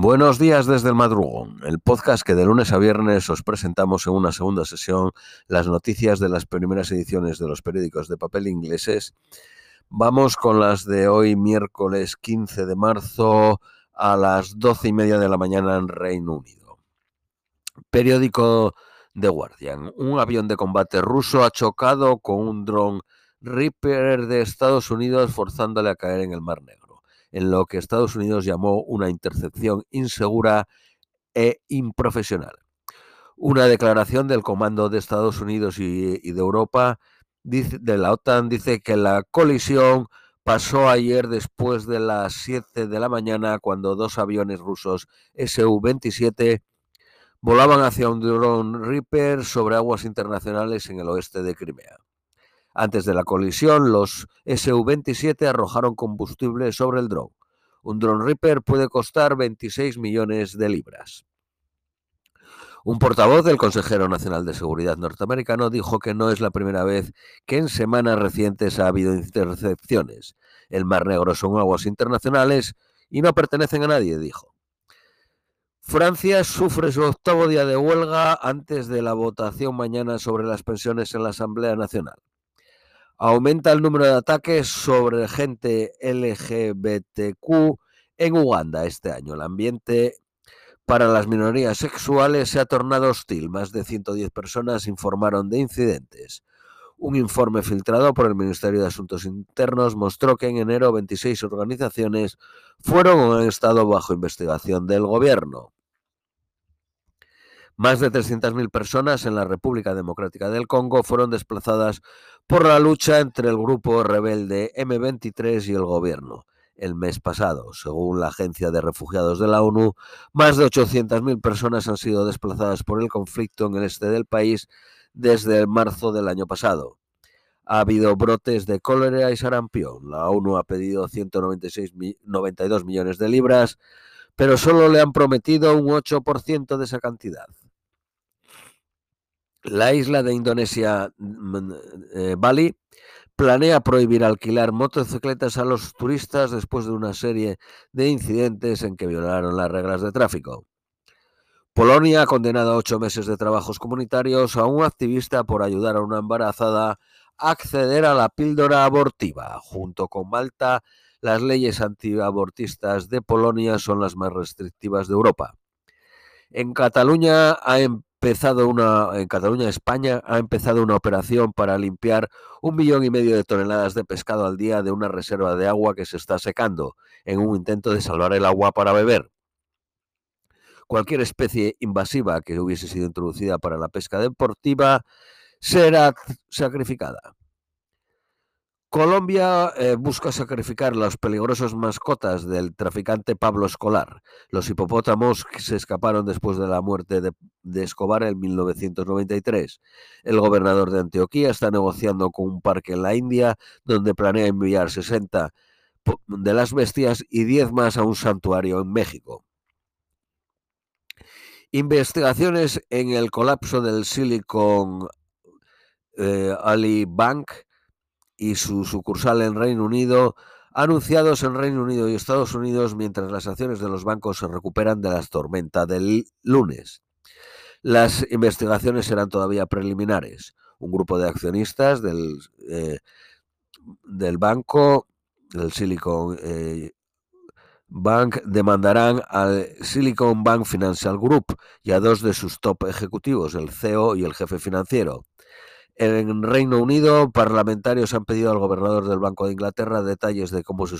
Buenos días desde el madrugón, el podcast que de lunes a viernes os presentamos en una segunda sesión las noticias de las primeras ediciones de los periódicos de papel ingleses. Vamos con las de hoy, miércoles 15 de marzo, a las doce y media de la mañana en Reino Unido. Periódico The Guardian. Un avión de combate ruso ha chocado con un dron Reaper de Estados Unidos forzándole a caer en el Mar Negro en lo que Estados Unidos llamó una intercepción insegura e improfesional. Una declaración del Comando de Estados Unidos y, de Europa de la OTAN dice que la colisión pasó ayer después de las 7 de la mañana cuando dos aviones rusos Su-27 volaban hacia un dron Reaper sobre aguas internacionales en el oeste de Crimea. Antes de la colisión, los Su-27 arrojaron combustible sobre el dron. Un drone Reaper puede costar 26 millones de libras. Un portavoz del Consejero Nacional de Seguridad norteamericano dijo que no es la primera vez que en semanas recientes ha habido intercepciones. El Mar Negro son aguas internacionales y no pertenecen a nadie, dijo. Francia sufre su octavo día de huelga antes de la votación mañana sobre las pensiones en la Asamblea Nacional. Aumenta el número de ataques sobre gente LGBTQ en Uganda este año. El ambiente para las minorías sexuales se ha tornado hostil. Más de 110 personas informaron de incidentes. Un informe filtrado por el Ministerio de Asuntos Internos mostró que en enero 26 organizaciones fueron o han estado bajo investigación del gobierno. Más de 300.000 personas en la República Democrática del Congo fueron desplazadas por la lucha entre el grupo rebelde M23 y el gobierno. El mes pasado, según la Agencia de Refugiados de la ONU, más de 800.000 personas han sido desplazadas por el conflicto en el este del país desde marzo del año pasado. Ha habido brotes de cólera y sarampión. La ONU ha pedido 196 92 millones de libras, pero solo le han prometido un 8% de esa cantidad. La isla de Indonesia, mm, eh, Bali, planea prohibir alquilar motocicletas a los turistas después de una serie de incidentes en que violaron las reglas de tráfico. Polonia ha condenado a ocho meses de trabajos comunitarios a un activista por ayudar a una embarazada a acceder a la píldora abortiva. Junto con Malta, las leyes antiabortistas de Polonia son las más restrictivas de Europa. En Cataluña ha em-, empezado una, en Cataluña, España, ha empezado una operación para limpiar un millón y medio de toneladas de pescado al día de una reserva de agua que se está secando, en un intento de salvar el agua para beber. Cualquier especie invasiva que hubiese sido introducida para la pesca deportiva será sacrificada. Colombia eh, busca sacrificar las peligrosas mascotas del traficante Pablo Escolar. Los hipopótamos que se escaparon después de la muerte de, Escobar en 1993. El gobernador de Antioquía está negociando con un parque en la India donde planea enviar 60 de las bestias y 10 más a un santuario en México. Investigaciones en el colapso del Silicon eh, Bank y su sucursal en Reino Unido, anunciados en Reino Unido y Estados Unidos mientras las acciones de los bancos se recuperan de las tormentas del lunes. Las investigaciones serán todavía preliminares. Un grupo de accionistas del, eh, del banco, del Silicon eh, Bank, demandarán al Silicon Bank Financial Group y a dos de sus top ejecutivos, el CEO y el jefe financiero. En Reino Unido, parlamentarios han pedido al gobernador del Banco de Inglaterra detalles de cómo se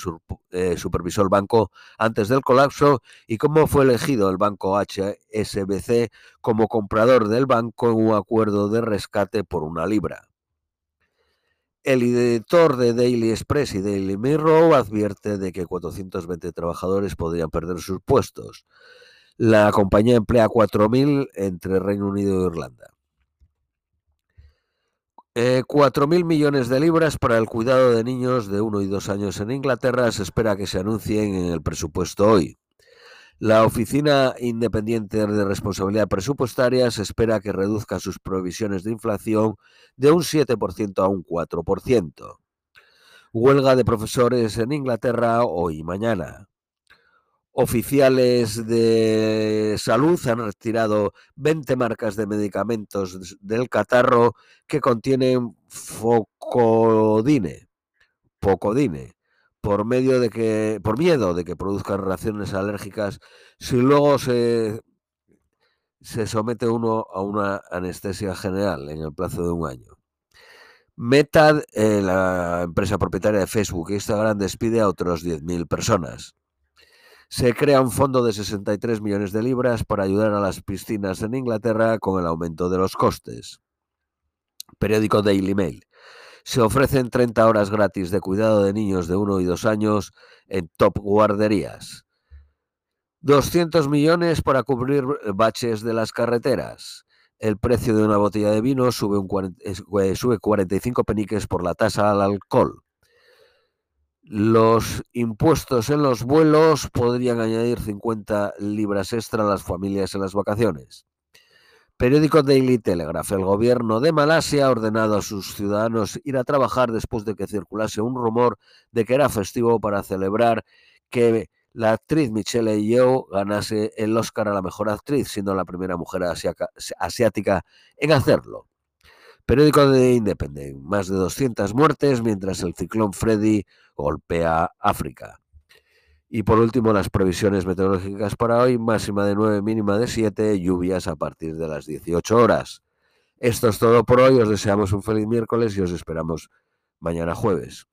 eh, supervisó el banco antes del colapso y cómo fue elegido el banco HSBC como comprador del banco en un acuerdo de rescate por una libra. El editor de Daily Express y Daily Mirror advierte de que 420 trabajadores podrían perder sus puestos. La compañía emplea 4.000 entre Reino Unido e Irlanda. Eh, 4.000 millones de libras para el cuidado de niños de 1 y 2 años en Inglaterra se espera que se anuncien en el presupuesto hoy. La Oficina Independiente de Responsabilidad Presupuestaria se espera que reduzca sus provisiones de inflación de un 7% a un 4%. Huelga de profesores en Inglaterra hoy y mañana. Oficiales de salud han retirado 20 marcas de medicamentos del catarro que contienen focodine, pocodine, por medio de que, por miedo de que produzcan reacciones alérgicas, si luego se, se somete uno a una anestesia general en el plazo de un año. Meta, eh, la empresa propietaria de Facebook e Instagram, despide a otros 10.000 personas. Se crea un fondo de 63 millones de libras para ayudar a las piscinas en Inglaterra con el aumento de los costes. Periódico Daily Mail. Se ofrecen 30 horas gratis de cuidado de niños de 1 y 2 años en top guarderías. 200 millones para cubrir baches de las carreteras. El precio de una botella de vino sube, un, eh, sube 45 peniques por la tasa al alcohol. Los impuestos en los vuelos podrían añadir 50 libras extra a las familias en las vacaciones. Periódico Daily Telegraph. El gobierno de Malasia ha ordenado a sus ciudadanos ir a trabajar después de que circulase un rumor de que era festivo para celebrar que la actriz Michelle Yeoh ganase el Oscar a la mejor actriz, siendo la primera mujer asiática en hacerlo. Periódico de Independent, más de 200 muertes mientras el ciclón Freddy golpea África. Y por último, las previsiones meteorológicas para hoy, máxima de 9, mínima de 7, lluvias a partir de las 18 horas. Esto es todo por hoy, os deseamos un feliz miércoles y os esperamos mañana jueves.